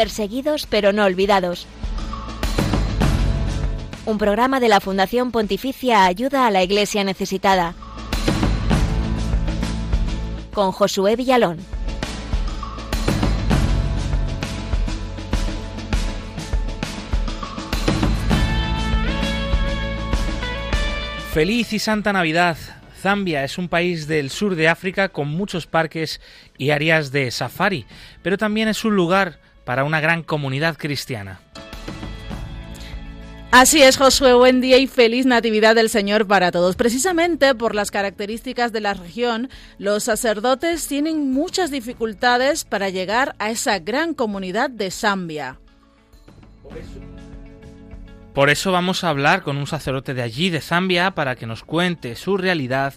Perseguidos pero no olvidados. Un programa de la Fundación Pontificia Ayuda a la Iglesia Necesitada. Con Josué Villalón. Feliz y Santa Navidad. Zambia es un país del sur de África con muchos parques y áreas de safari, pero también es un lugar para una gran comunidad cristiana. Así es, Josué, buen día y feliz Natividad del Señor para todos. Precisamente por las características de la región, los sacerdotes tienen muchas dificultades para llegar a esa gran comunidad de Zambia. Por eso vamos a hablar con un sacerdote de allí, de Zambia, para que nos cuente su realidad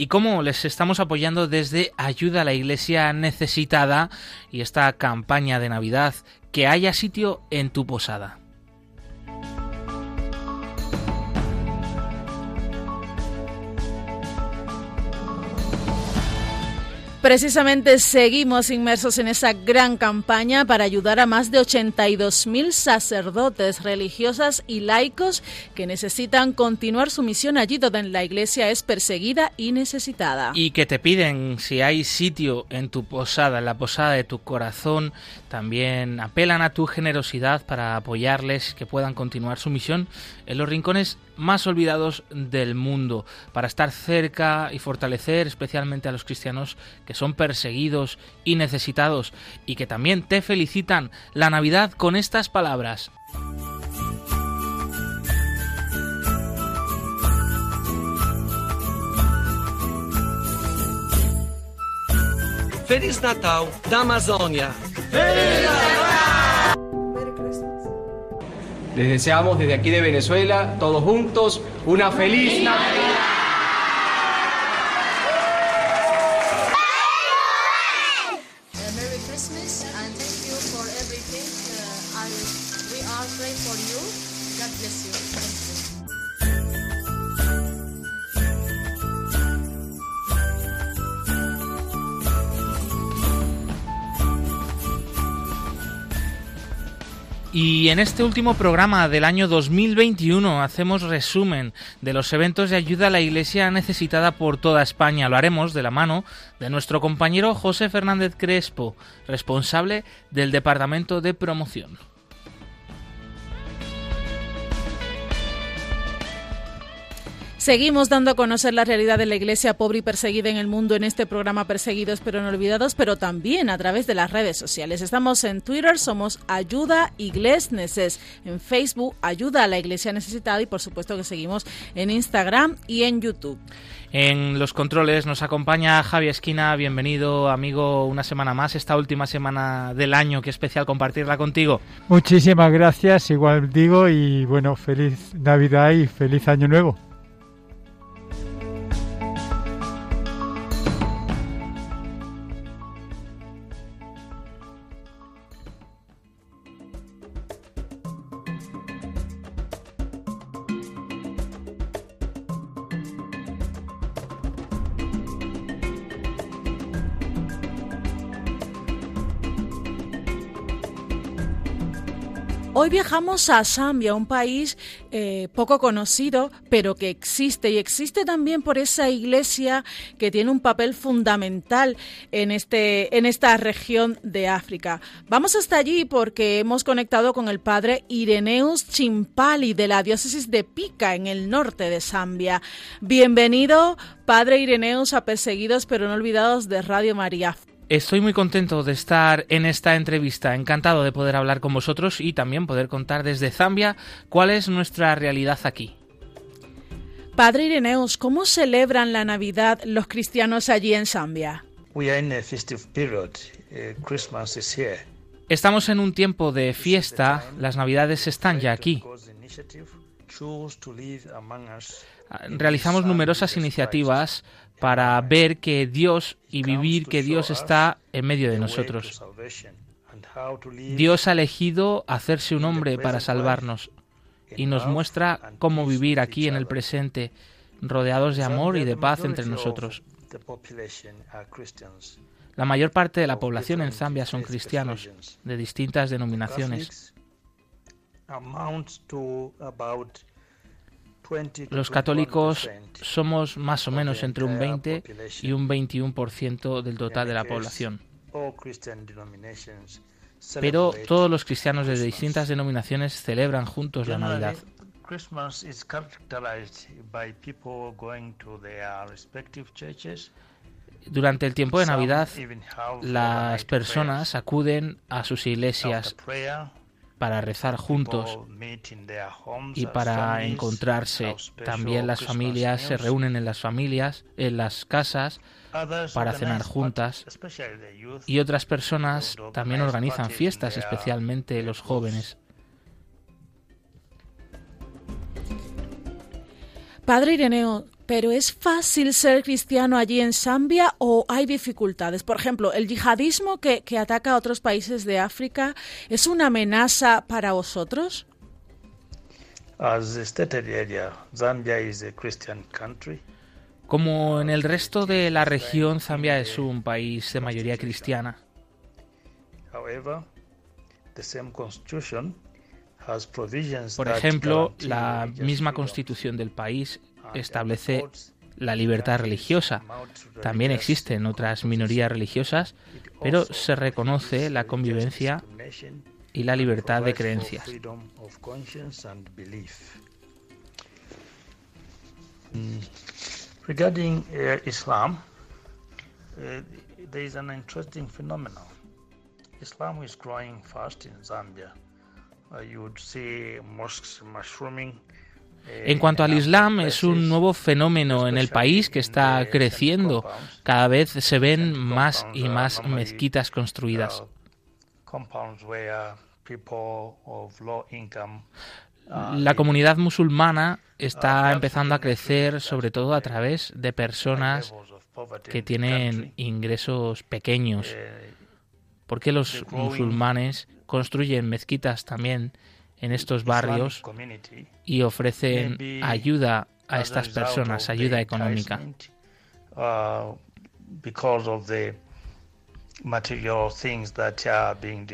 y cómo les estamos apoyando desde Ayuda a la Iglesia Necesitada y esta campaña de Navidad, que haya sitio en tu posada. Precisamente seguimos inmersos en esa gran campaña para ayudar a más de 82.000 sacerdotes, religiosas y laicos que necesitan continuar su misión allí donde la iglesia es perseguida y necesitada. Y que te piden si hay sitio en tu posada, en la posada de tu corazón, también apelan a tu generosidad para apoyarles que puedan continuar su misión en los rincones más olvidados del mundo, para estar cerca y fortalecer especialmente a los cristianos que son perseguidos y necesitados y que también te felicitan la Navidad con estas palabras. Feliz Natal da Amazônia. Les deseamos desde aquí de Venezuela, todos juntos, una feliz. Y en este último programa del año 2021 hacemos resumen de los eventos de ayuda a la Iglesia necesitada por toda España. Lo haremos de la mano de nuestro compañero José Fernández Crespo, responsable del Departamento de Promoción. Seguimos dando a conocer la realidad de la iglesia pobre y perseguida en el mundo en este programa Perseguidos pero no olvidados, pero también a través de las redes sociales. Estamos en Twitter, somos Ayuda Iglesneses, en Facebook Ayuda a la Iglesia Necesitada y por supuesto que seguimos en Instagram y en YouTube. En los controles nos acompaña Javi Esquina, bienvenido amigo una semana más, esta última semana del año, qué especial compartirla contigo. Muchísimas gracias, igual digo, y bueno, feliz Navidad y feliz Año Nuevo. Viajamos a Zambia, un país eh, poco conocido, pero que existe y existe también por esa iglesia que tiene un papel fundamental en, este, en esta región de África. Vamos hasta allí porque hemos conectado con el padre Ireneus Chimpali de la diócesis de Pica en el norte de Zambia. Bienvenido, padre Ireneus, a Perseguidos pero no olvidados de Radio María. Estoy muy contento de estar en esta entrevista, encantado de poder hablar con vosotros y también poder contar desde Zambia cuál es nuestra realidad aquí. Padre Ireneus, ¿cómo celebran la Navidad los cristianos allí en Zambia? We are in a festive period. Uh, Christmas is here. Estamos en un tiempo de fiesta, las Navidades están ya aquí. Realizamos numerosas iniciativas para ver que Dios y vivir que Dios está en medio de nosotros. Dios ha elegido hacerse un hombre para salvarnos y nos muestra cómo vivir aquí en el presente, rodeados de amor y de paz entre nosotros. La mayor parte de la población en Zambia son cristianos de distintas denominaciones. Los católicos somos más o menos entre un 20 y un 21% del total de la población. Pero todos los cristianos de distintas denominaciones celebran juntos la Navidad. Durante el tiempo de Navidad, las personas acuden a sus iglesias para rezar juntos y para encontrarse. También las familias se reúnen en las familias, en las casas, para cenar juntas. Y otras personas también organizan fiestas, especialmente los jóvenes. Padre Ireneo, ¿pero es fácil ser cristiano allí en Zambia o hay dificultades? Por ejemplo, ¿el yihadismo que, que ataca a otros países de África es una amenaza para vosotros? Como en el resto de la región, Zambia es un país de mayoría cristiana. Por ejemplo, la misma constitución del país establece la libertad religiosa. También existen otras minorías religiosas, pero se reconoce la convivencia y la libertad de creencias. Regarding uh, Islam, uh, there is an interesting phenomenon. Islam is growing fast in Zambia. Uh, you would see mosques mushrooming. En cuanto al Islam, es un nuevo fenómeno en el país que está creciendo. Cada vez se ven más y más mezquitas construidas. La comunidad musulmana está empezando a crecer sobre todo a través de personas que tienen ingresos pequeños. ¿Por qué los musulmanes construyen mezquitas también en estos barrios y ofrecen ayuda a estas personas, ayuda económica?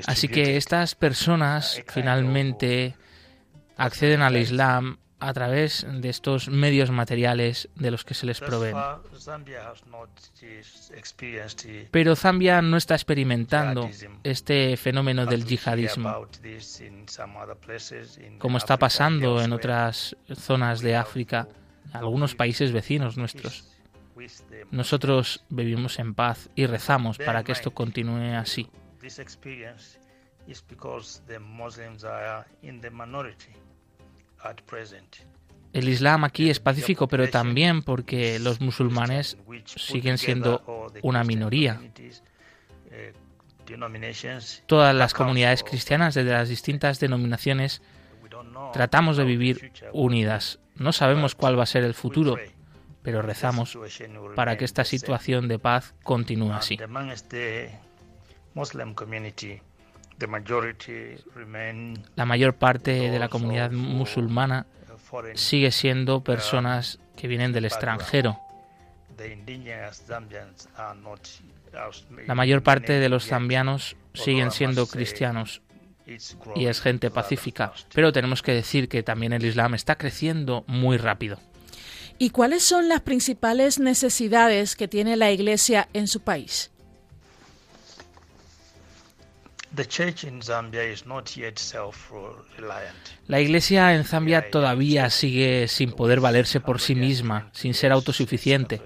Así que estas personas finalmente acceden al Islam a través de estos medios materiales de los que se les proveen. Pero Zambia no está experimentando este fenómeno del yihadismo, como está pasando en otras zonas de África, algunos países vecinos nuestros. Nosotros vivimos en paz y rezamos para que esto continúe así. El Islam aquí es pacífico, pero también porque los musulmanes siguen siendo una minoría. Todas las comunidades cristianas de las distintas denominaciones tratamos de vivir unidas. No sabemos cuál va a ser el futuro, pero rezamos para que esta situación de paz continúe así. La mayor parte de la comunidad musulmana sigue siendo personas que vienen del extranjero. La mayor parte de los zambianos siguen siendo cristianos y es gente pacífica, pero tenemos que decir que también el Islam está creciendo muy rápido. ¿Y cuáles son las principales necesidades que tiene la Iglesia en su país? La iglesia en Zambia todavía sigue sin poder valerse por sí misma, sin ser autosuficiente.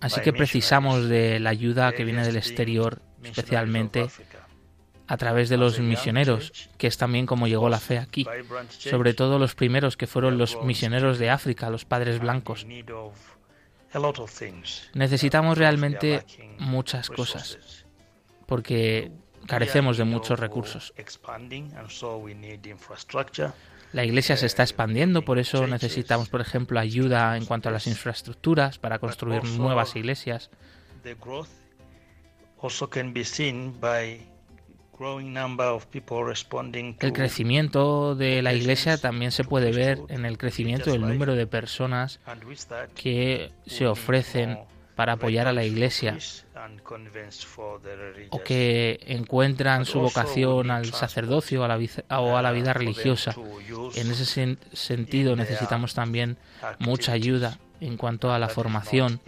Así que precisamos de la ayuda que viene del exterior, especialmente a través de los misioneros, que es también como llegó la fe aquí, sobre todo los primeros que fueron los misioneros de África, los padres blancos. Necesitamos realmente muchas cosas porque carecemos de muchos recursos. La iglesia se está expandiendo, por eso necesitamos, por ejemplo, ayuda en cuanto a las infraestructuras para construir nuevas iglesias. El crecimiento de la iglesia también se puede ver en el crecimiento del número de personas que se ofrecen para apoyar a la iglesia o que encuentran su vocación al sacerdocio a la o a la vida religiosa. En ese sentido necesitamos también mucha ayuda en cuanto a la formación,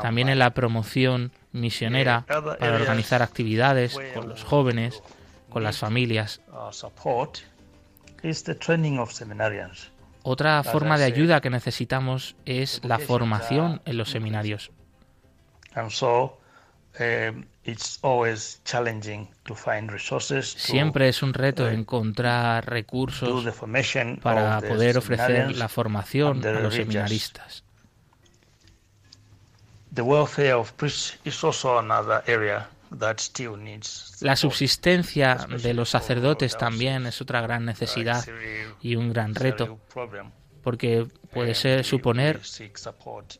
también en la promoción misionera para organizar actividades con los jóvenes, con las familias. Otra forma de ayuda que necesitamos es la formación en los seminarios. Siempre es un reto encontrar recursos para poder ofrecer la formación a los seminaristas. La subsistencia de los sacerdotes también es otra gran necesidad y un gran reto, porque puede ser suponer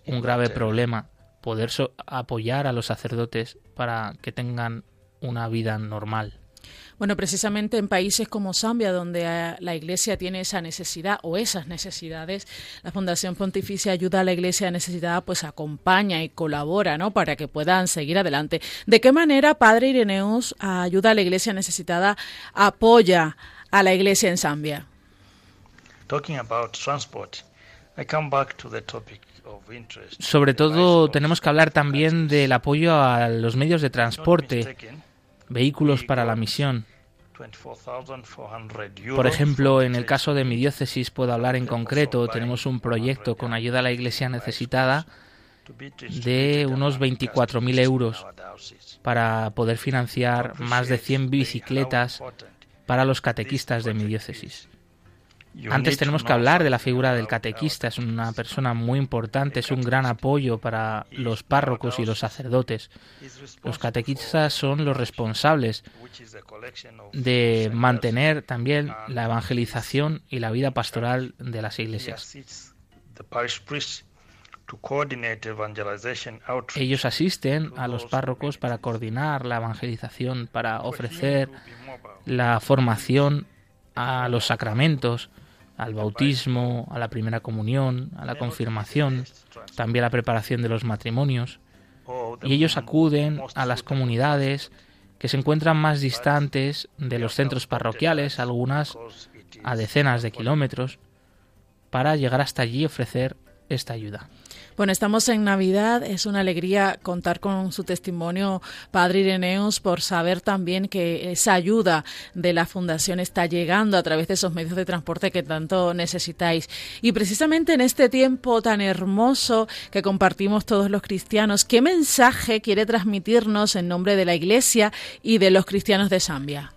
un grave problema poder apoyar a los sacerdotes para que tengan una vida normal. Bueno, precisamente en países como Zambia, donde eh, la Iglesia tiene esa necesidad o esas necesidades, la Fundación Pontificia Ayuda a la Iglesia Necesitada, pues acompaña y colabora, ¿no? Para que puedan seguir adelante. ¿De qué manera Padre Ireneus Ayuda a la Iglesia Necesitada apoya a la Iglesia en Zambia? Sobre todo tenemos que hablar también del apoyo a los medios de transporte vehículos para la misión. Por ejemplo, en el caso de mi diócesis puedo hablar en concreto, tenemos un proyecto con ayuda a la iglesia necesitada de unos 24.000 euros para poder financiar más de 100 bicicletas para los catequistas de mi diócesis. Antes tenemos que hablar de la figura del catequista, es una persona muy importante, es un gran apoyo para los párrocos y los sacerdotes. Los catequistas son los responsables de mantener también la evangelización y la vida pastoral de las iglesias. Ellos asisten a los párrocos para coordinar la evangelización, para ofrecer la formación a los sacramentos, al bautismo, a la primera comunión, a la confirmación, también a la preparación de los matrimonios. Y ellos acuden a las comunidades que se encuentran más distantes de los centros parroquiales, algunas a decenas de kilómetros, para llegar hasta allí y ofrecer esta ayuda. Bueno, estamos en Navidad, es una alegría contar con su testimonio, Padre Ireneus, por saber también que esa ayuda de la Fundación está llegando a través de esos medios de transporte que tanto necesitáis. Y precisamente en este tiempo tan hermoso que compartimos todos los cristianos, ¿qué mensaje quiere transmitirnos en nombre de la Iglesia y de los cristianos de Zambia?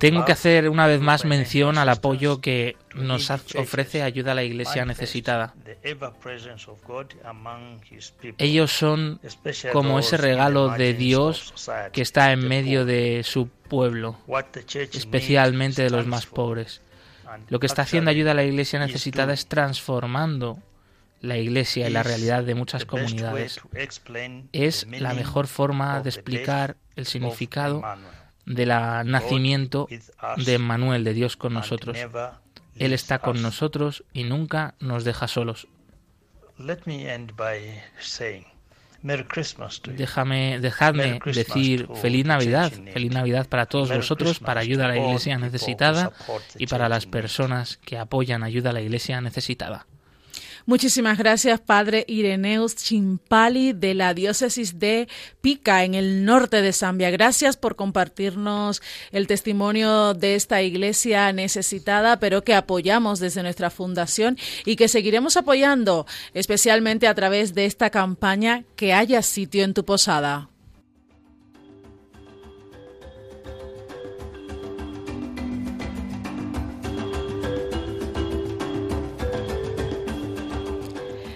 Tengo que hacer una vez más mención al apoyo que nos ofrece ayuda a la iglesia necesitada. Ellos son como ese regalo de Dios que está en medio de su pueblo, especialmente de los más pobres. Lo que está haciendo ayuda a la iglesia necesitada es transformando la iglesia y la realidad de muchas comunidades. Es la mejor forma de explicar el significado del nacimiento de Manuel, de Dios con nosotros. Él está con nosotros y nunca nos deja solos. Déjame, dejadme decir feliz Navidad, feliz Navidad para todos vosotros, para ayuda a la iglesia necesitada y para las personas que apoyan ayuda a la iglesia necesitada. Muchísimas gracias, Padre Ireneus Chimpali de la diócesis de Pica, en el norte de Zambia. Gracias por compartirnos el testimonio de esta iglesia necesitada, pero que apoyamos desde nuestra fundación y que seguiremos apoyando, especialmente a través de esta campaña Que haya sitio en tu posada.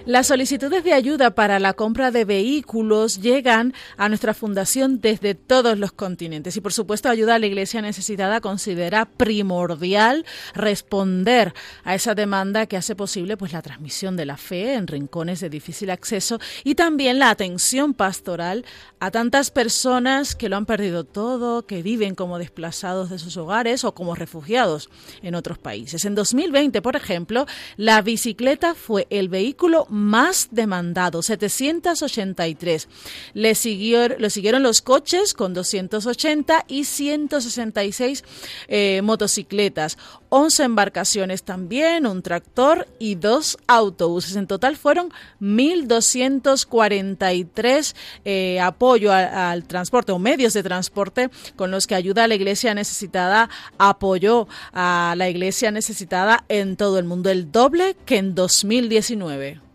Las solicitudes de ayuda para la compra de vehículos llegan a nuestra fundación desde todos los continentes y por supuesto ayuda a la Iglesia necesitada considera primordial responder a esa demanda que hace posible pues la transmisión de la fe en rincones de difícil acceso y también la atención pastoral a tantas personas que lo han perdido todo, que viven como desplazados de sus hogares o como refugiados en otros países. En 2020, por ejemplo, la bicicleta fue el vehículo más demandado, 783. Le, siguió, le siguieron los coches con 280 y 166 eh, motocicletas, 11 embarcaciones también, un tractor y dos autobuses. En total fueron 1.243 eh, apoyo al transporte o medios de transporte con los que ayuda a la iglesia necesitada, apoyó a la iglesia necesitada en todo el mundo, el doble que en 2019.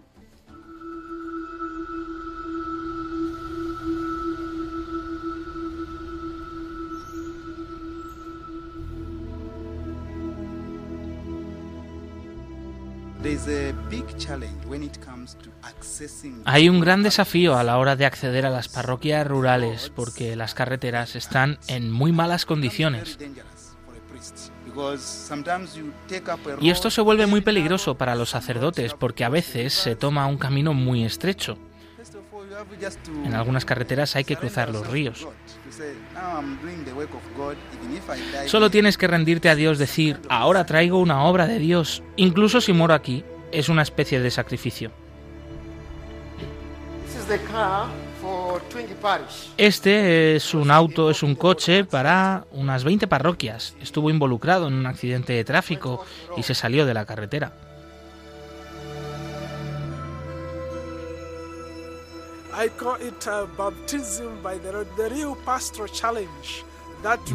Hay un gran desafío a la hora de acceder a las parroquias rurales porque las carreteras están en muy malas condiciones. Y esto se vuelve muy peligroso para los sacerdotes porque a veces se toma un camino muy estrecho. En algunas carreteras hay que cruzar los ríos. Solo tienes que rendirte a Dios, decir, ahora traigo una obra de Dios, incluso si muero aquí, es una especie de sacrificio. Este es un auto, es un coche para unas 20 parroquias. Estuvo involucrado en un accidente de tráfico y se salió de la carretera.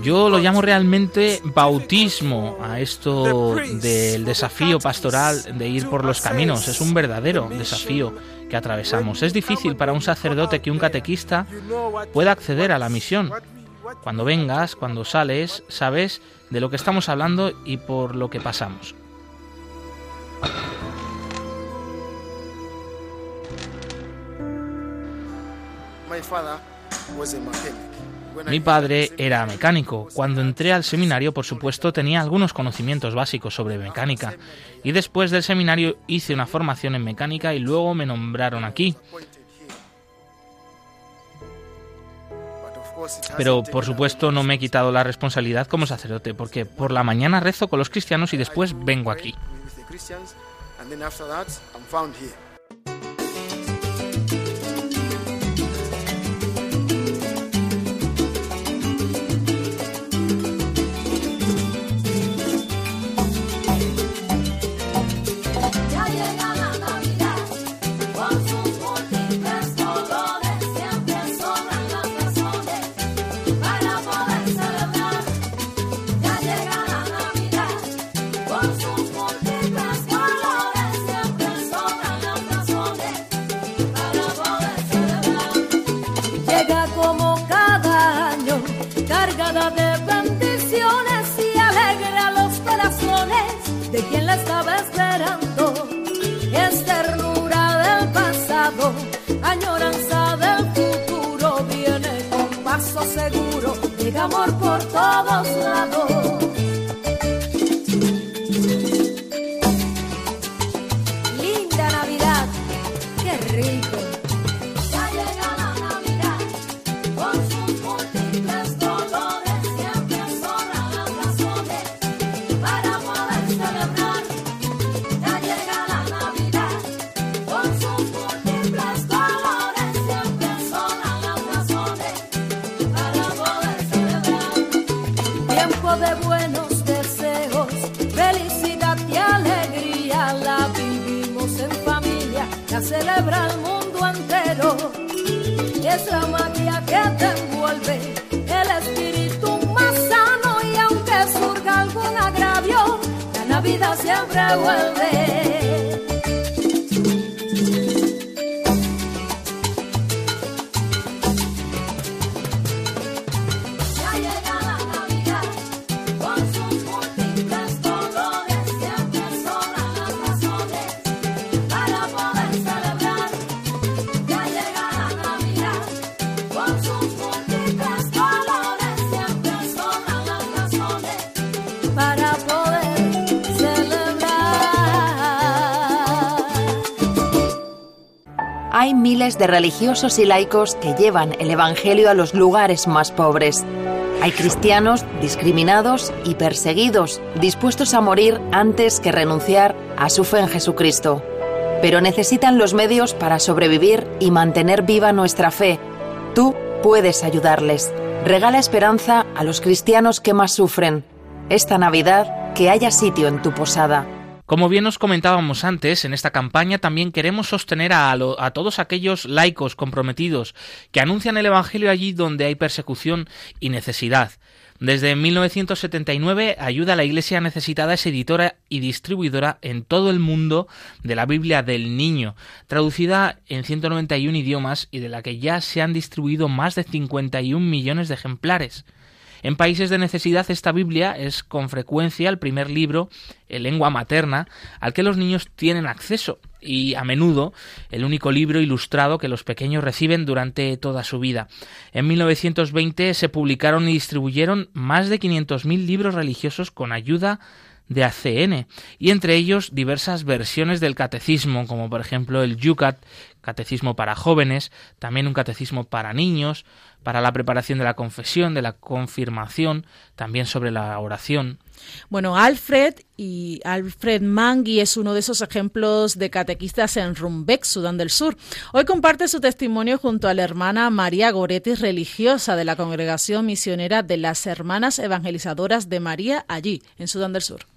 Yo lo llamo realmente bautismo a esto del desafío pastoral de ir por los caminos. Es un verdadero desafío que atravesamos. Es difícil para un sacerdote que un catequista pueda acceder a la misión. Cuando vengas, cuando sales, sabes de lo que estamos hablando y por lo que pasamos. Mi padre era mecánico. Cuando entré al seminario, por supuesto, tenía algunos conocimientos básicos sobre mecánica. Y después del seminario hice una formación en mecánica y luego me nombraron aquí. Pero por supuesto no me he quitado la responsabilidad como sacerdote, porque por la mañana rezo con los cristianos y después vengo aquí. De religiosos y laicos que llevan el Evangelio a los lugares más pobres. Hay cristianos discriminados y perseguidos, dispuestos a morir antes que renunciar a su fe en Jesucristo. Pero necesitan los medios para sobrevivir y mantener viva nuestra fe. Tú puedes ayudarles. Regala esperanza a los cristianos que más sufren. Esta Navidad, que haya sitio en tu posada. Como bien nos comentábamos antes, en esta campaña también queremos sostener a, a, todos aquellos laicos comprometidos que anuncian el Evangelio allí donde hay persecución y necesidad. Desde 1979, Ayuda a la Iglesia Necesitada es editora y distribuidora en todo el mundo de la Biblia del Niño, traducida en 191 idiomas y de la que ya se han distribuido más de 51 millones de ejemplares. En países de necesidad esta Biblia es con frecuencia el primer libro en lengua materna al que los niños tienen acceso y a menudo el único libro ilustrado que los pequeños reciben durante toda su vida. En 1920 se publicaron y distribuyeron más de 500.000 libros religiosos con ayuda de ACN y entre ellos diversas versiones del catecismo como por ejemplo el Yucat, catecismo para jóvenes, también un catecismo para niños, para la preparación de la confesión, de la confirmación, también sobre la oración. Bueno, Alfred y Alfred Mangui es uno de esos ejemplos de catequistas en Rumbek, Sudán del Sur. Hoy comparte su testimonio junto a la hermana María Goretti, religiosa de la Congregación Misionera de las Hermanas Evangelizadoras de María, allí, en Sudán del Sur.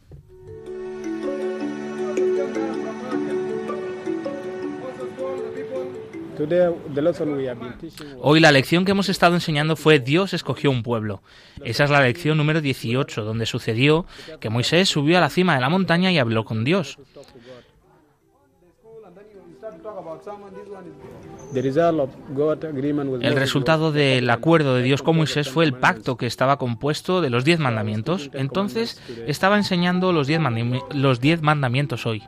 Hoy la lección que hemos estado enseñando fue Dios escogió un pueblo. Esa es la lección número 18, donde sucedió que Moisés subió a la cima de la montaña y habló con Dios. El resultado del acuerdo de Dios con Moisés fue el pacto que estaba compuesto de los diez mandamientos. Entonces estaba enseñando los diez, los diez mandamientos hoy.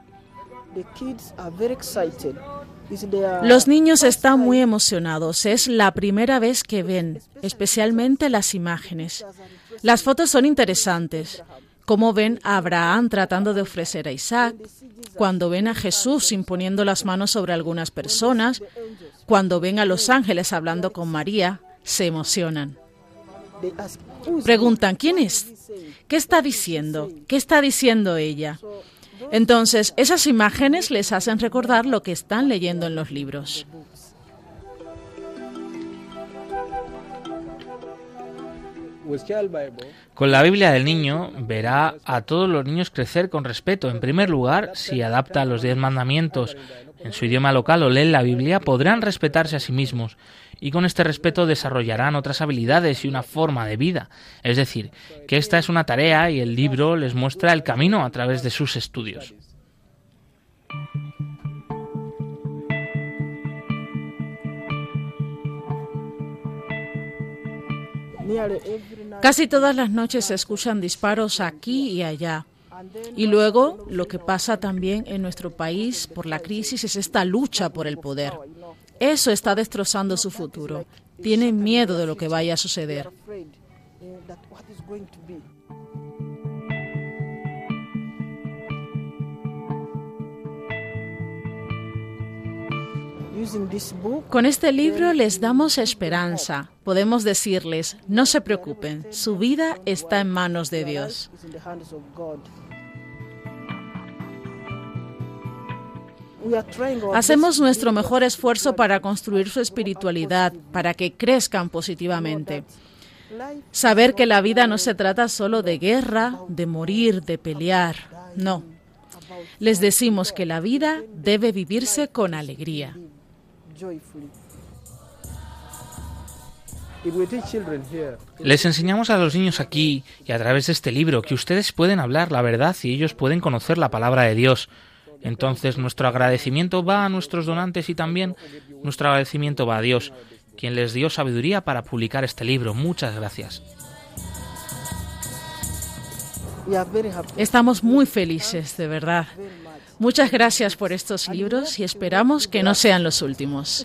Los niños están muy emocionados. Es la primera vez que ven, especialmente las imágenes. Las fotos son interesantes. Como ven a Abraham tratando de ofrecer a Isaac, cuando ven a Jesús imponiendo las manos sobre algunas personas, cuando ven a los ángeles hablando con María, se emocionan. Preguntan, ¿quién es? ¿Qué está diciendo? ¿Qué está diciendo ella? Entonces, esas imágenes les hacen recordar lo que están leyendo en los libros. Con la Biblia del niño verá a todos los niños crecer con respeto. En primer lugar, si adapta los diez mandamientos en su idioma local o leen la Biblia, podrán respetarse a sí mismos y con este respeto desarrollarán otras habilidades y una forma de vida. Es decir, que esta es una tarea y el libro les muestra el camino a través de sus estudios. Casi todas las noches se escuchan disparos aquí y allá. Y luego lo que pasa también en nuestro país por la crisis es esta lucha por el poder. Eso está destrozando su futuro. Tienen miedo de lo que vaya a suceder. Con este libro les damos esperanza. Podemos decirles, no se preocupen, su vida está en manos de Dios. Hacemos nuestro mejor esfuerzo para construir su espiritualidad, para que crezcan positivamente. Saber que la vida no se trata solo de guerra, de morir, de pelear. No. Les decimos que la vida debe vivirse con alegría. Les enseñamos a los niños aquí y a través de este libro que ustedes pueden hablar la verdad y ellos pueden conocer la palabra de Dios. Entonces nuestro agradecimiento va a nuestros donantes y también nuestro agradecimiento va a Dios, quien les dio sabiduría para publicar este libro. Muchas gracias. Estamos muy felices, de verdad. Muchas gracias por estos libros y esperamos que no sean los últimos.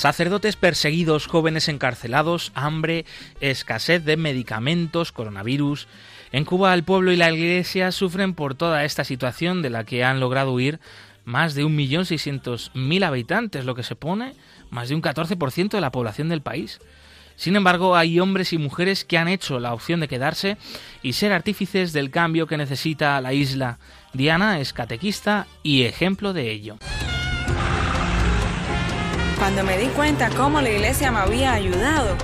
Sacerdotes perseguidos, jóvenes encarcelados, hambre, escasez de medicamentos, coronavirus. En Cuba el pueblo y la iglesia sufren por toda esta situación de la que han logrado huir más de 1.600.000 habitantes, lo que se pone más de un 14% de la población del país. Sin embargo, hay hombres y mujeres que han hecho la opción de quedarse y ser artífices del cambio que necesita la isla. Diana es catequista y ejemplo de ello. Cuando me di cuenta cómo la iglesia me había ayudado,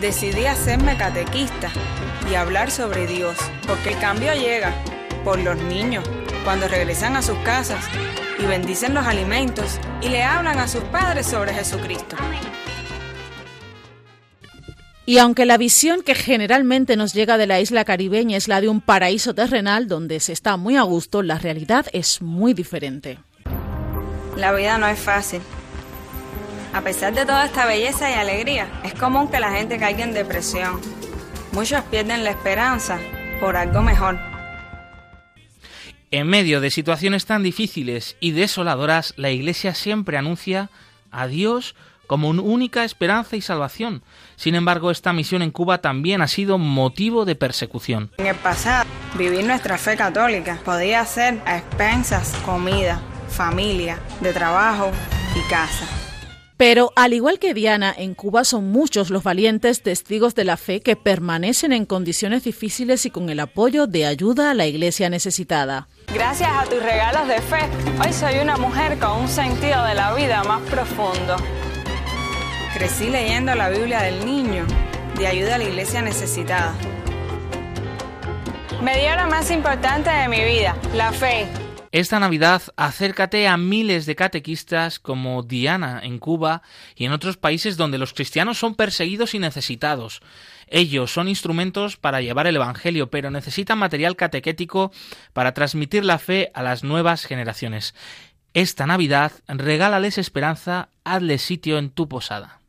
decidí hacerme catequista y hablar sobre Dios, porque el cambio llega por los niños, cuando regresan a sus casas y bendicen los alimentos y le hablan a sus padres sobre Jesucristo. Y aunque la visión que generalmente nos llega de la isla caribeña es la de un paraíso terrenal donde se está muy a gusto, la realidad es muy diferente. La vida no es fácil. A pesar de toda esta belleza y alegría, es común que la gente caiga en depresión. Muchos pierden la esperanza por algo mejor. En medio de situaciones tan difíciles y desoladoras, la Iglesia siempre anuncia a Dios como una única esperanza y salvación. Sin embargo, esta misión en Cuba también ha sido motivo de persecución. En el pasado, vivir nuestra fe católica podía ser a expensas comida, familia, de trabajo y casa. Pero al igual que Diana, en Cuba son muchos los valientes testigos de la fe que permanecen en condiciones difíciles y con el apoyo de ayuda a la iglesia necesitada. Gracias a tus regalos de fe, hoy soy una mujer con un sentido de la vida más profundo. Crecí leyendo la Biblia del Niño, de ayuda a la iglesia necesitada. Me dio lo más importante de mi vida, la fe. Esta Navidad acércate a miles de catequistas como Diana en Cuba y en otros países donde los cristianos son perseguidos y necesitados. Ellos son instrumentos para llevar el Evangelio, pero necesitan material catequético para transmitir la fe a las nuevas generaciones. Esta Navidad regálales esperanza, hazle sitio en tu posada.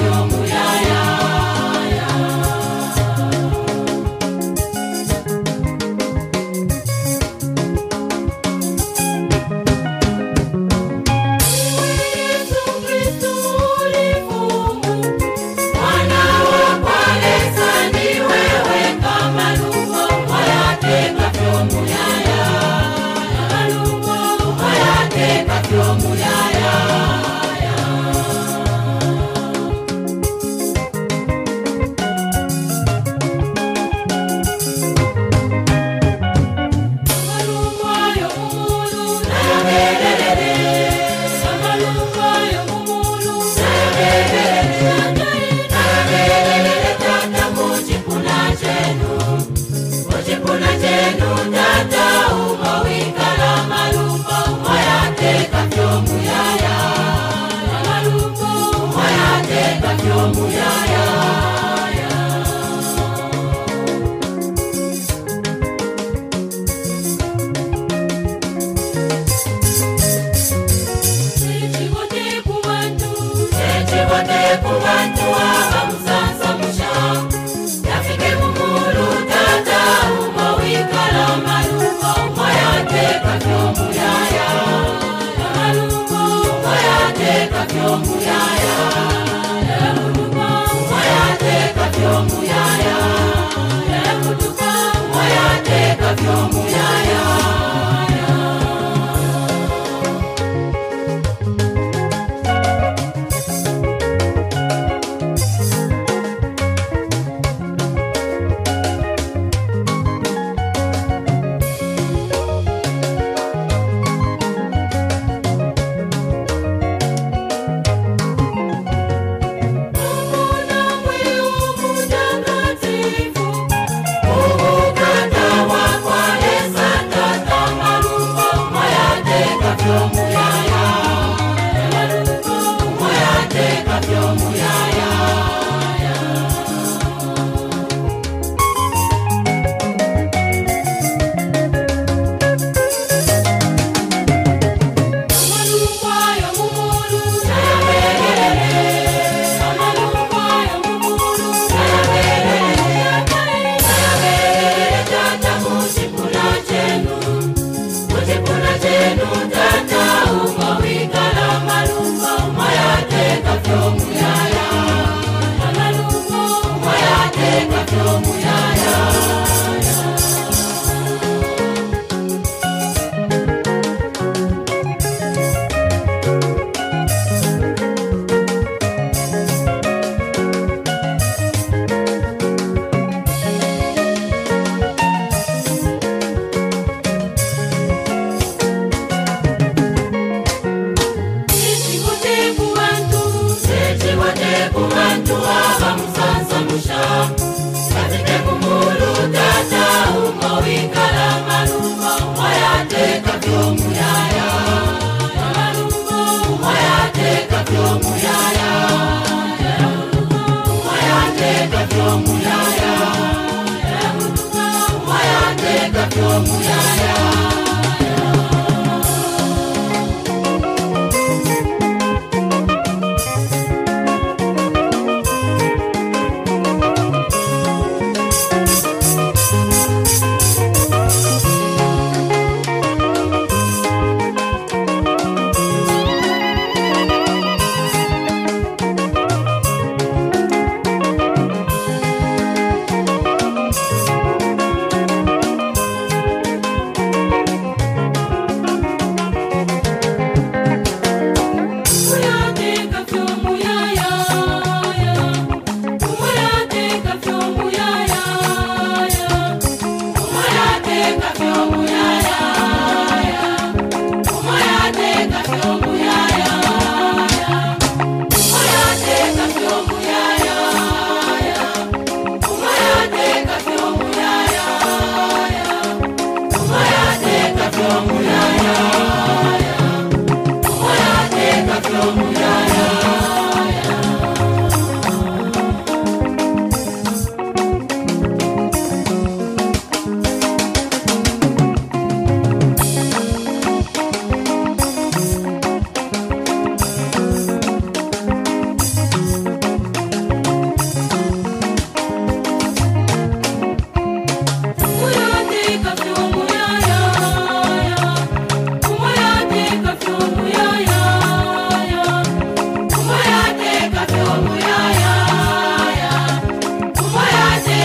canción.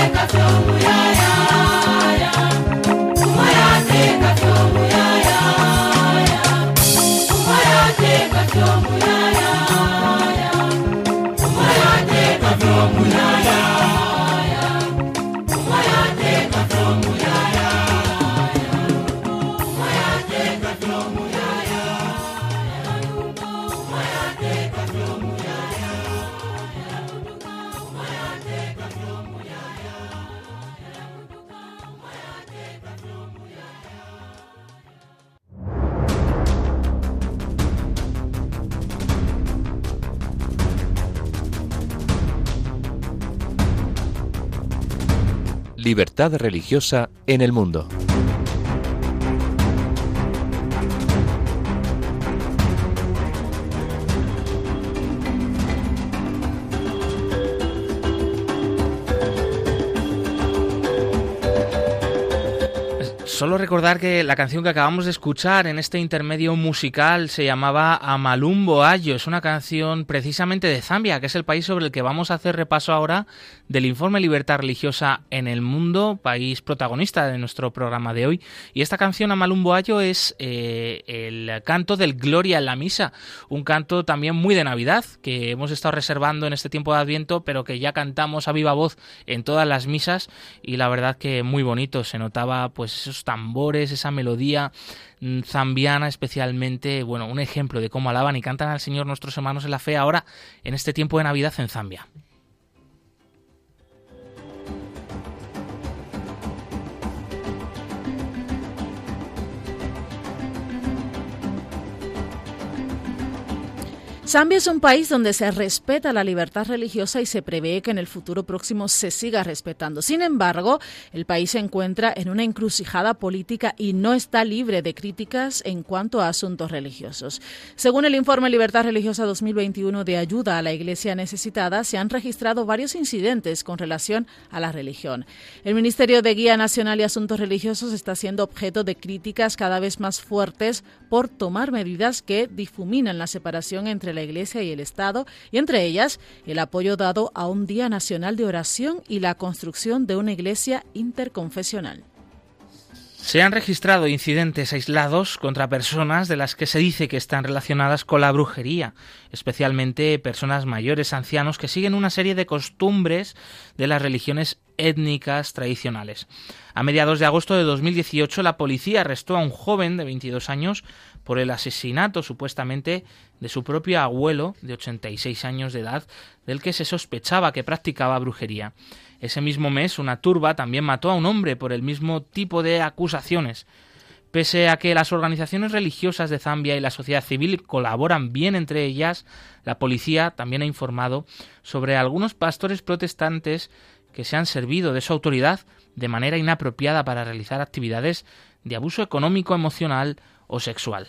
Pega seu mulher. Religiosa en el mundo. Recordar que la canción que acabamos de escuchar en este intermedio musical se llamaba Amalumbo Ayo. Es una canción precisamente de Zambia, que es el país sobre el que vamos a hacer repaso ahora del informe Libertad Religiosa en el Mundo, país protagonista de nuestro programa de hoy. Y esta canción Amalumbo Ayo es eh, el canto del Gloria en la Misa, un canto también muy de Navidad, que hemos estado reservando en este tiempo de Adviento, pero que ya cantamos a viva voz en todas las misas y la verdad que muy bonito, se notaba pues esos tambores, esa melodía mm, zambiana especialmente, bueno, un ejemplo de cómo alaban y cantan al Señor nuestros hermanos en la fe ahora en este tiempo de Navidad en Zambia. Zambia es un país donde se respeta la libertad religiosa y se prevé que en el futuro próximo se siga respetando. Sin embargo, el país se encuentra en una encrucijada política y no está libre de críticas en cuanto a asuntos religiosos. Según el informe Libertad Religiosa 2021 de ayuda a la Iglesia necesitada, se han registrado varios incidentes con relación a la religión. El Ministerio de Guía Nacional y Asuntos Religiosos está siendo objeto de críticas cada vez más fuertes por tomar medidas que difuminan la separación entre la Iglesia y el Estado, y entre ellas el apoyo dado a un Día Nacional de Oración y la construcción de una iglesia interconfesional. Se han registrado incidentes aislados contra personas de las que se dice que están relacionadas con la brujería, especialmente personas mayores, ancianos, que siguen una serie de costumbres de las religiones étnicas tradicionales. A mediados de agosto de 2018, la policía arrestó a un joven de 22 años por el asesinato supuestamente de su propio abuelo de 86 años de edad, del que se sospechaba que practicaba brujería. Ese mismo mes, una turba también mató a un hombre por el mismo tipo de acusaciones. Pese a que las organizaciones religiosas de Zambia y la sociedad civil colaboran bien entre ellas, la policía también ha informado sobre algunos pastores protestantes que se han servido de su autoridad de manera inapropiada para realizar actividades de abuso económico, emocional o sexual.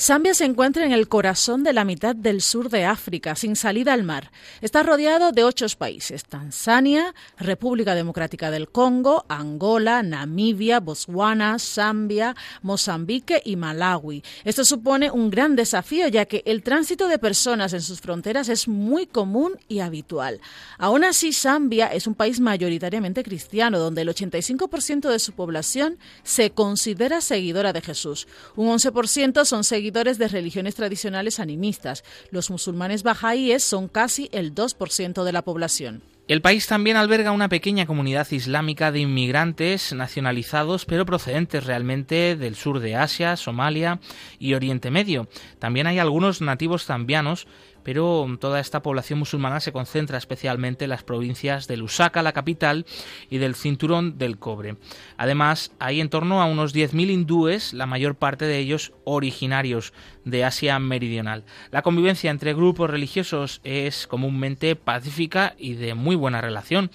Zambia se encuentra en el corazón de la mitad del sur de África, sin salida al mar. Está rodeado de ocho países: Tanzania, República Democrática del Congo, Angola, Namibia, Botswana, Zambia, Mozambique y Malawi. Esto supone un gran desafío, ya que el tránsito de personas en sus fronteras es muy común y habitual. Aún así, Zambia es un país mayoritariamente cristiano, donde el 85% de su población se considera seguidora de Jesús. Un 11% son seguidores de religiones tradicionales animistas. Los musulmanes bahá'íes son casi el 2% de la población. El país también alberga una pequeña comunidad islámica de inmigrantes nacionalizados pero procedentes realmente del sur de Asia, Somalia y Oriente Medio. También hay algunos nativos zambianos pero toda esta población musulmana se concentra especialmente en las provincias de Lusaka, la capital, y del Cinturón del Cobre. Además, hay en torno a unos 10.000 hindúes, la mayor parte de ellos originarios de Asia Meridional. La convivencia entre grupos religiosos es comúnmente pacífica y de muy buena relación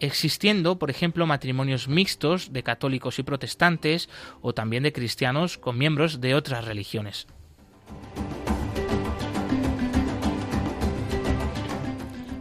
existiendo, por ejemplo, matrimonios mixtos de católicos y protestantes o también de cristianos con miembros de otras religiones.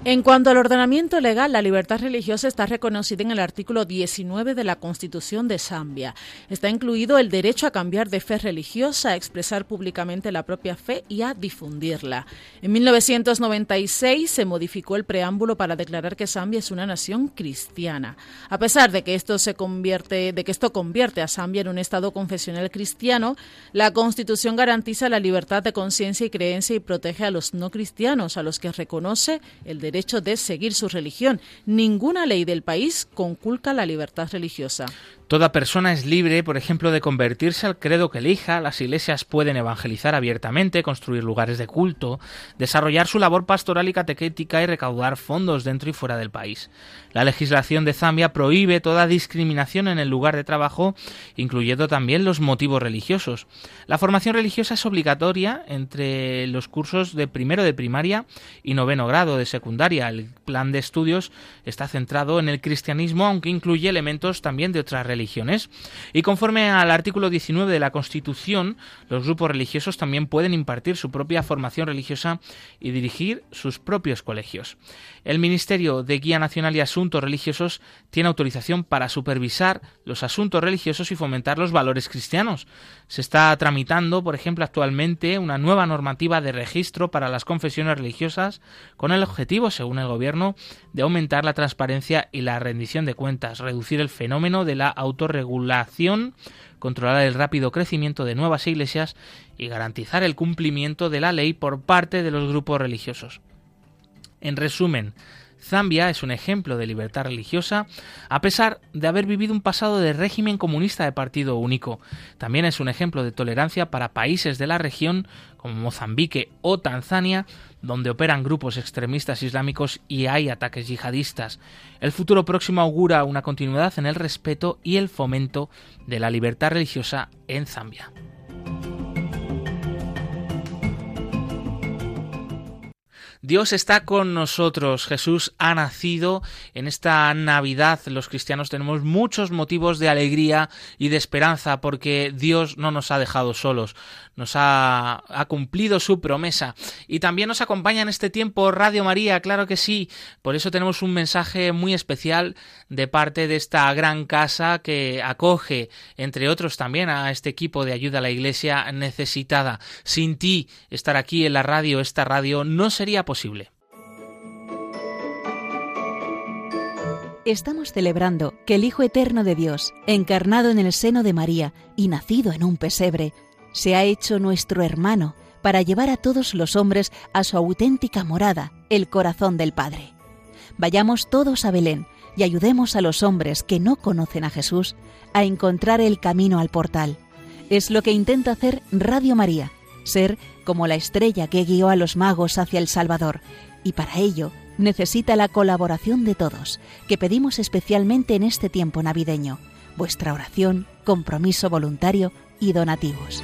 En cuanto al ordenamiento legal, la libertad religiosa está reconocida en el artículo 19 de la Constitución de Zambia. Está incluido el derecho a cambiar de fe religiosa, a expresar públicamente la propia fe y a difundirla. En 1996 se modificó el preámbulo para declarar que Zambia es una nación cristiana. A pesar de que esto se convierte, de que esto convierte a Zambia en un estado confesional cristiano, la Constitución garantiza la libertad de conciencia y creencia y protege a los no cristianos, a los que reconoce el derecho derecho de seguir su religión. Ninguna ley del país conculca la libertad religiosa. Toda persona es libre, por ejemplo, de convertirse al credo que elija. Las iglesias pueden evangelizar abiertamente, construir lugares de culto, desarrollar su labor pastoral y catequética y recaudar fondos dentro y fuera del país. La legislación de Zambia prohíbe toda discriminación en el lugar de trabajo, incluyendo también los motivos religiosos. La formación religiosa es obligatoria entre los cursos de primero de primaria y noveno grado de secundaria. El plan de estudios está centrado en el cristianismo, aunque incluye elementos también de otras religiones. Y conforme al artículo 19 de la Constitución, los grupos religiosos también pueden impartir su propia formación religiosa y dirigir sus propios colegios. El Ministerio de Guía Nacional y Asuntos Religiosos tiene autorización para supervisar los asuntos religiosos y fomentar los valores cristianos. Se está tramitando, por ejemplo, actualmente una nueva normativa de registro para las confesiones religiosas con el según el Gobierno, de aumentar la transparencia y la rendición de cuentas, reducir el fenómeno de la autorregulación, controlar el rápido crecimiento de nuevas iglesias y garantizar el cumplimiento de la ley por parte de los grupos religiosos. En resumen, Zambia es un ejemplo de libertad religiosa a pesar de haber vivido un pasado de régimen comunista de partido único. También es un ejemplo de tolerancia para países de la región como Mozambique o Tanzania, donde operan grupos extremistas islámicos y hay ataques yihadistas. El futuro próximo augura una continuidad en el respeto y el fomento de la libertad religiosa en Zambia. Dios está con nosotros, Jesús ha nacido en esta Navidad. Los cristianos tenemos muchos motivos de alegría y de esperanza porque Dios no nos ha dejado solos, nos ha, cumplido su promesa y también nos acompaña en este tiempo Radio María, claro que sí. Por eso tenemos un mensaje muy especial de parte de esta gran casa que acoge, entre otros también, a este equipo de ayuda a la Iglesia necesitada. Sin ti, estar aquí en la radio, esta radio, no sería posible. Estamos celebrando que el Hijo Eterno de Dios, encarnado en el seno de María y nacido en un pesebre, se ha hecho nuestro hermano para llevar a todos los hombres a su auténtica morada, el corazón del Padre. Vayamos todos a Belén y ayudemos a los hombres que no conocen a Jesús a encontrar el camino al portal. Es lo que intenta hacer Radio María, ser como la estrella que guió a los magos hacia el Salvador, y para ello necesita la colaboración de todos, que pedimos especialmente en este tiempo navideño, vuestra oración, compromiso voluntario y donativos.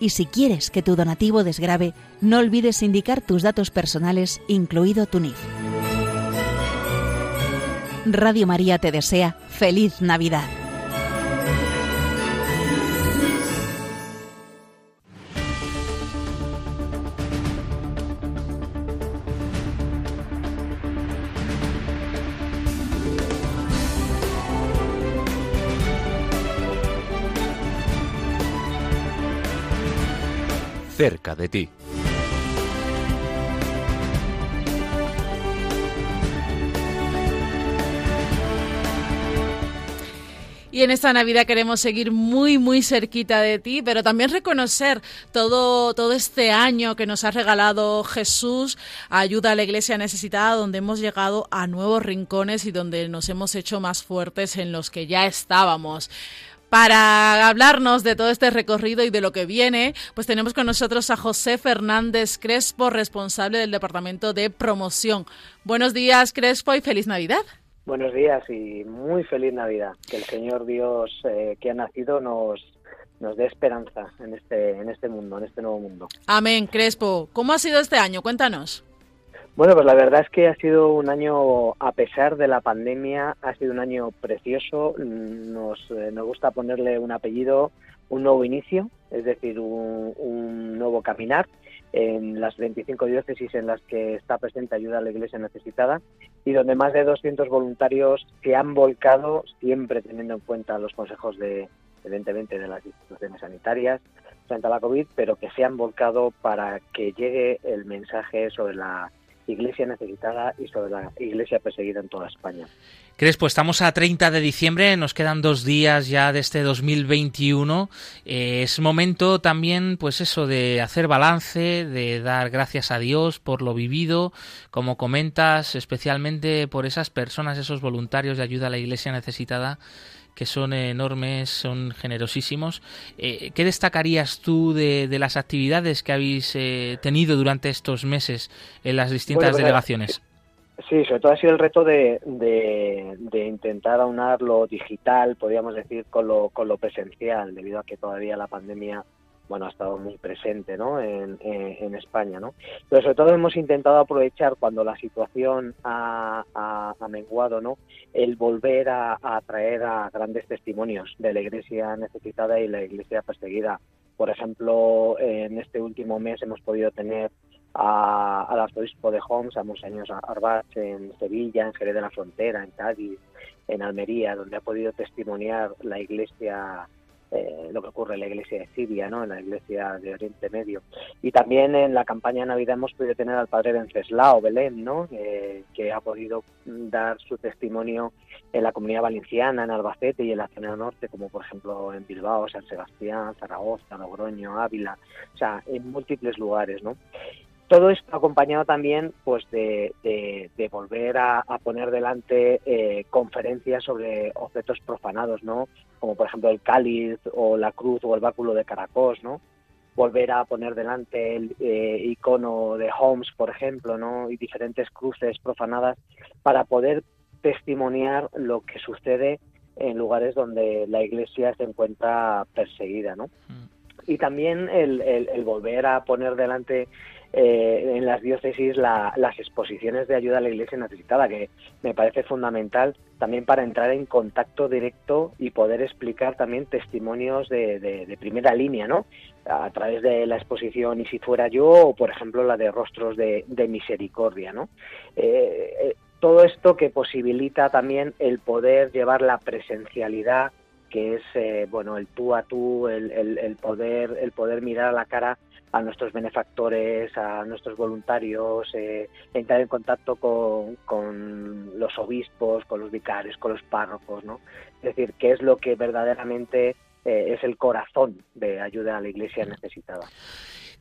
Y si quieres que tu donativo desgrabe, no olvides indicar tus datos personales, incluido tu NIF. Radio María te desea feliz Navidad. Cerca de ti. Y en esta Navidad queremos seguir muy, muy cerquita de ti, pero también reconocer todo, todo este año que nos ha regalado Jesús, ayuda a la iglesia necesitada, donde hemos llegado a nuevos rincones y donde nos hemos hecho más fuertes en los que ya estábamos. Para hablarnos de todo este recorrido y de lo que viene, pues tenemos con nosotros a José Fernández Crespo, responsable del Departamento de Promoción. Buenos días, Crespo, y feliz Navidad. Buenos días y muy feliz Navidad. Que el Señor Dios eh, que ha nacido nos, nos dé esperanza en este, en este mundo, en este nuevo mundo. Amén, Crespo. ¿Cómo ha sido este año? Cuéntanos. Bueno, pues la verdad es que ha sido un año, a pesar de la pandemia, ha sido un año precioso. Nos, eh, nos gusta ponerle un apellido, un nuevo inicio, es decir, un, un, nuevo caminar en las 25 diócesis en las que está presente ayuda a la Iglesia necesitada y donde más de 200 voluntarios se han volcado, siempre teniendo en cuenta los consejos de, evidentemente, de las instituciones sanitarias frente a la COVID, pero que se han volcado para que llegue el mensaje sobre la iglesia necesitada y sobre la iglesia perseguida en toda España. Crespo, estamos a 30 de diciembre, nos quedan dos días ya de este 2021. Eh, es momento también, pues eso, de hacer balance, de dar gracias a Dios por lo vivido, como comentas, especialmente por esas personas, esos voluntarios de ayuda a la iglesia necesitada que son enormes, son generosísimos. Eh, ¿Qué destacarías tú de, de, las actividades que habéis eh, tenido durante estos meses en las distintas bueno, delegaciones? Sí, sobre todo ha sido el reto de, de, de, intentar aunar lo digital, podríamos decir, con lo, con lo presencial, debido a que todavía la pandemia bueno, ha estado muy presente ¿no? en, en, España. ¿no? Pero sobre todo hemos intentado aprovechar cuando la situación ha, menguado, ¿no? el volver a, a, traer a grandes testimonios de la iglesia necesitada y la iglesia perseguida. Por ejemplo, en este último mes hemos podido tener a, al arzobispo de Homs, a Monseñor Arbach en Sevilla, en Jerez de la Frontera, en Cádiz, en Almería, donde ha podido testimoniar la iglesia eh, lo que ocurre en la iglesia de Siria, ¿no? en la iglesia de Oriente Medio. Y también en la campaña de Navidad hemos podido tener al padre Venceslao Belén, ¿no? Eh, que ha podido dar su testimonio en la comunidad valenciana, en Albacete y en la zona norte, como por ejemplo en Bilbao, San Sebastián, Zaragoza, Logroño, Ávila, o sea, en múltiples lugares. ¿no? todo esto acompañado también pues de, volver a, poner delante eh, conferencias sobre objetos profanados no como por ejemplo el cáliz o la cruz o el báculo de Caracos no volver a poner delante el eh, icono de Holmes por ejemplo no y diferentes cruces profanadas para poder testimoniar lo que sucede en lugares donde la iglesia se encuentra perseguida no mm. y también el volver a poner delante eh, en las diócesis las exposiciones de ayuda a la iglesia necesitada, que me parece fundamental también para entrar en contacto directo y poder explicar también testimonios de, primera línea, ¿no? A través de la exposición Y si fuera yo, o por ejemplo la de Rostros de, Misericordia, ¿no? Eh, eh, todo esto que posibilita también el poder llevar la presencialidad que es bueno el tú a tú el, el, poder el poder mirar a la cara a nuestros benefactores, a nuestros voluntarios, eh, entrar en contacto con, con, los obispos, con los vicarios, con los párrocos, ¿no? Es decir, qué es lo que verdaderamente eh, es el corazón de ayuda a la Iglesia necesitada.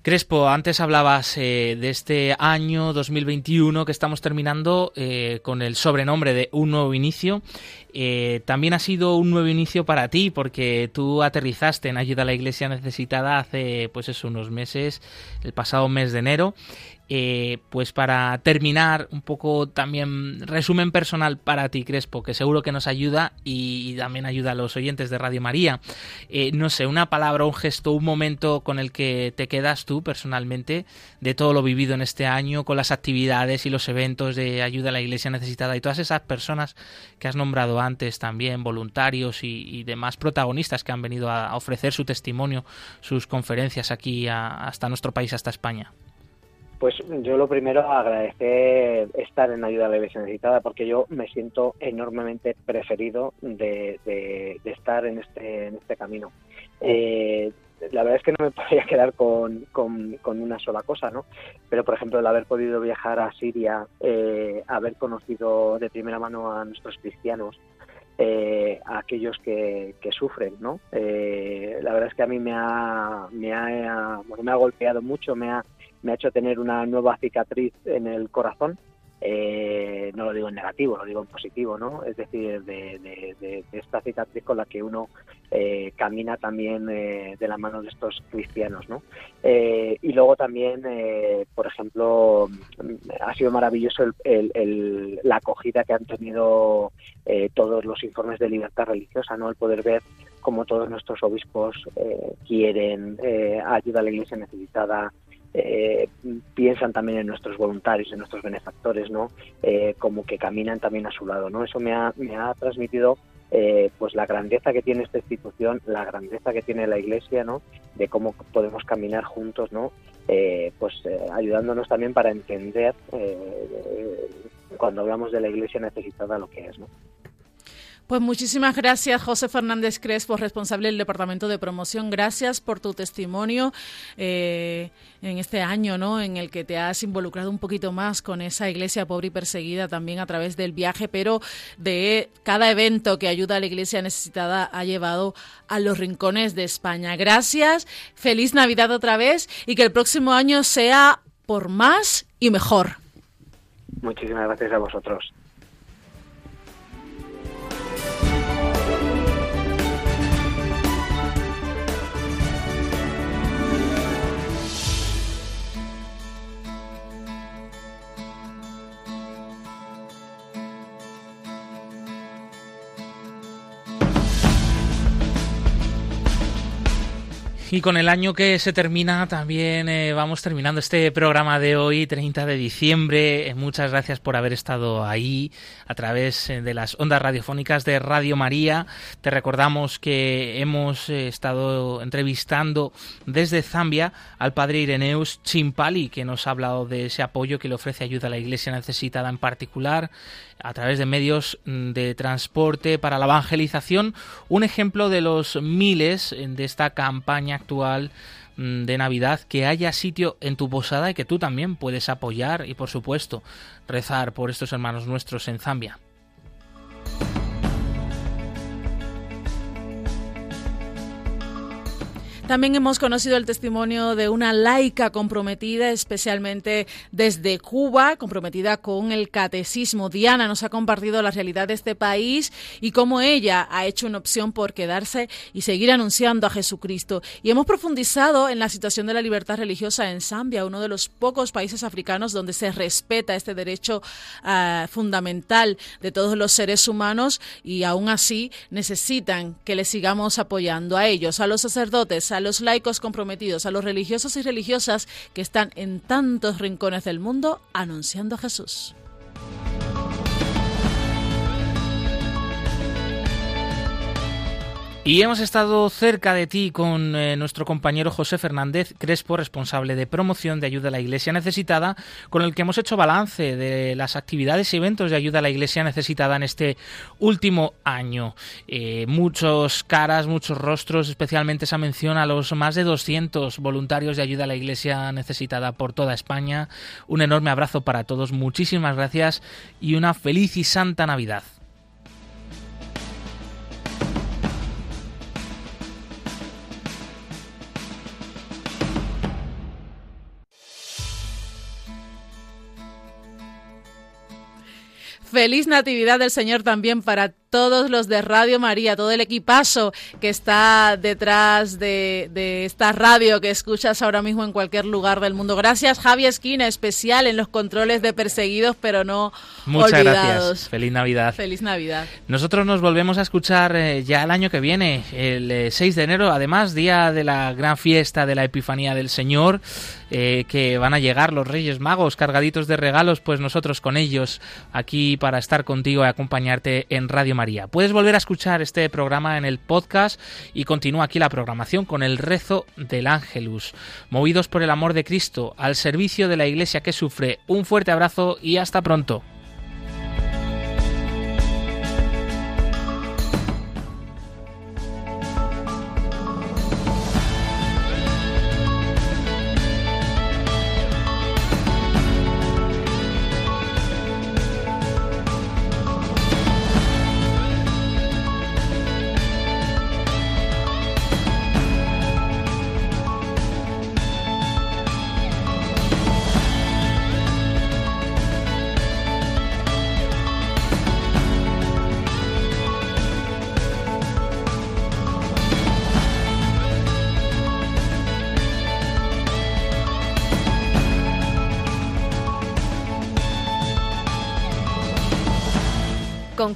Crespo, antes hablabas eh, de este año 2021 que estamos terminando eh, con el sobrenombre de Un Nuevo Inicio. Eh, también ha sido un nuevo inicio para ti porque tú aterrizaste en Ayuda a la Iglesia Necesitada hace pues unos meses, el pasado mes de enero, eh, pues para terminar, un poco también resumen personal para ti, Crespo, que seguro que nos ayuda y, también ayuda a los oyentes de Radio María. Eh, no sé, una palabra, un gesto, un momento con el que te quedas tú personalmente de todo lo vivido en este año, con las actividades y los eventos de ayuda a la Iglesia necesitada y todas esas personas que has nombrado antes también, voluntarios y, demás protagonistas que han venido a ofrecer su testimonio, sus conferencias aquí hasta nuestro país, hasta España. Pues yo lo primero agradecer estar en ayuda a la iglesia necesitada porque yo me siento enormemente preferido de, estar en este, en este camino. Eh, la verdad es que no me podría quedar con, una sola cosa, ¿no? Pero, por ejemplo, el haber podido viajar a Siria, eh, haber conocido de primera mano a nuestros cristianos, eh, a aquellos que, sufren, ¿no? la verdad es que a mí me ha, me ha golpeado mucho, me ha, me ha hecho tener una nueva cicatriz en el corazón. Eh, no lo digo en negativo, lo digo en positivo, ¿no? Es decir, de, esta cicatriz con la que uno eh, camina también eh, de la mano de estos cristianos, ¿no? y luego también, por ejemplo, ha sido maravilloso la acogida que han tenido todos los informes de libertad religiosa, ¿no? El poder ver cómo todos nuestros obispos quieren ayuda a la iglesia necesitada, eh, piensan también en nuestros voluntarios, en nuestros benefactores, ¿no? Eh, como que caminan también a su lado, ¿no? Eso me ha, me ha transmitido eh, pues la grandeza que tiene esta institución, la grandeza que tiene la Iglesia, ¿no? De cómo podemos caminar juntos, ¿no? pues ayudándonos también para entender cuando hablamos de la Iglesia necesitada lo que es, ¿no? Pues muchísimas gracias, José Fernández Crespo, responsable del Departamento de Promoción. Gracias por tu testimonio eh, en este año, ¿no? En el que te has involucrado un poquito más con esa iglesia pobre y perseguida también a través del viaje, pero de cada evento que ayuda a la iglesia necesitada ha llevado a los rincones de España. Gracias, feliz Navidad otra vez y que el próximo año sea por más y mejor. Muchísimas gracias a vosotros. Y con el año que se termina también eh, vamos terminando este programa de hoy, 30 de diciembre. Eh, muchas gracias por haber estado ahí a través eh, de las ondas radiofónicas de Radio María. Te recordamos que hemos estado entrevistando desde Zambia al padre Ireneus Chimpali, que nos ha hablado de ese apoyo que le ofrece ayuda a la iglesia necesitada en particular a través de medios mm, de transporte para la evangelización, un ejemplo de los miles de esta campaña actual mm, de Navidad, que haya sitio en tu posada y que tú también puedes apoyar y por supuesto rezar por estos hermanos nuestros en Zambia. También hemos conocido el testimonio de una laica comprometida, especialmente desde Cuba, comprometida con el catecismo. Diana nos ha compartido la realidad de este país y cómo ella ha hecho una opción por quedarse y seguir anunciando a Jesucristo. Y hemos profundizado en la situación de la libertad religiosa en Zambia, uno de los pocos países africanos donde se respeta este derecho uh, fundamental de todos los seres humanos y aún así necesitan que les sigamos apoyando a ellos, a los sacerdotes, a los laicos comprometidos, a los religiosos y religiosas que están en tantos rincones del mundo anunciando a Jesús. Y hemos estado cerca de ti con eh, nuestro compañero José Fernández Crespo, responsable de promoción de ayuda a la Iglesia necesitada, con el que hemos hecho balance de las actividades y eventos de ayuda a la Iglesia necesitada en este último año. Eh, muchos caras, muchos rostros, especialmente esa mención a los más de 200 voluntarios de ayuda a la Iglesia necesitada por toda España. Un enorme abrazo para todos, muchísimas gracias y una feliz y santa Navidad. Feliz Natividad del Señor también para todos los de Radio María, todo el equipazo que está detrás de, de, esta radio que escuchas ahora mismo en cualquier lugar del mundo. Gracias, Javi Esquina, especial en los controles de perseguidos, pero no Muchas olvidados. gracias. Feliz Navidad. Feliz Navidad. Nosotros nos volvemos a escuchar eh, ya el año que viene, el eh, 6 de enero, además, día de la gran fiesta de la Epifanía del Señor, eh, que van a llegar los Reyes Magos cargaditos de regalos, pues nosotros con ellos aquí para estar contigo y acompañarte en Radio María. Puedes volver a escuchar este programa en el podcast y continúa aquí la programación con el rezo del Ángelus. Movidos por el amor de Cristo, al servicio de la Iglesia que sufre, un fuerte abrazo y hasta pronto.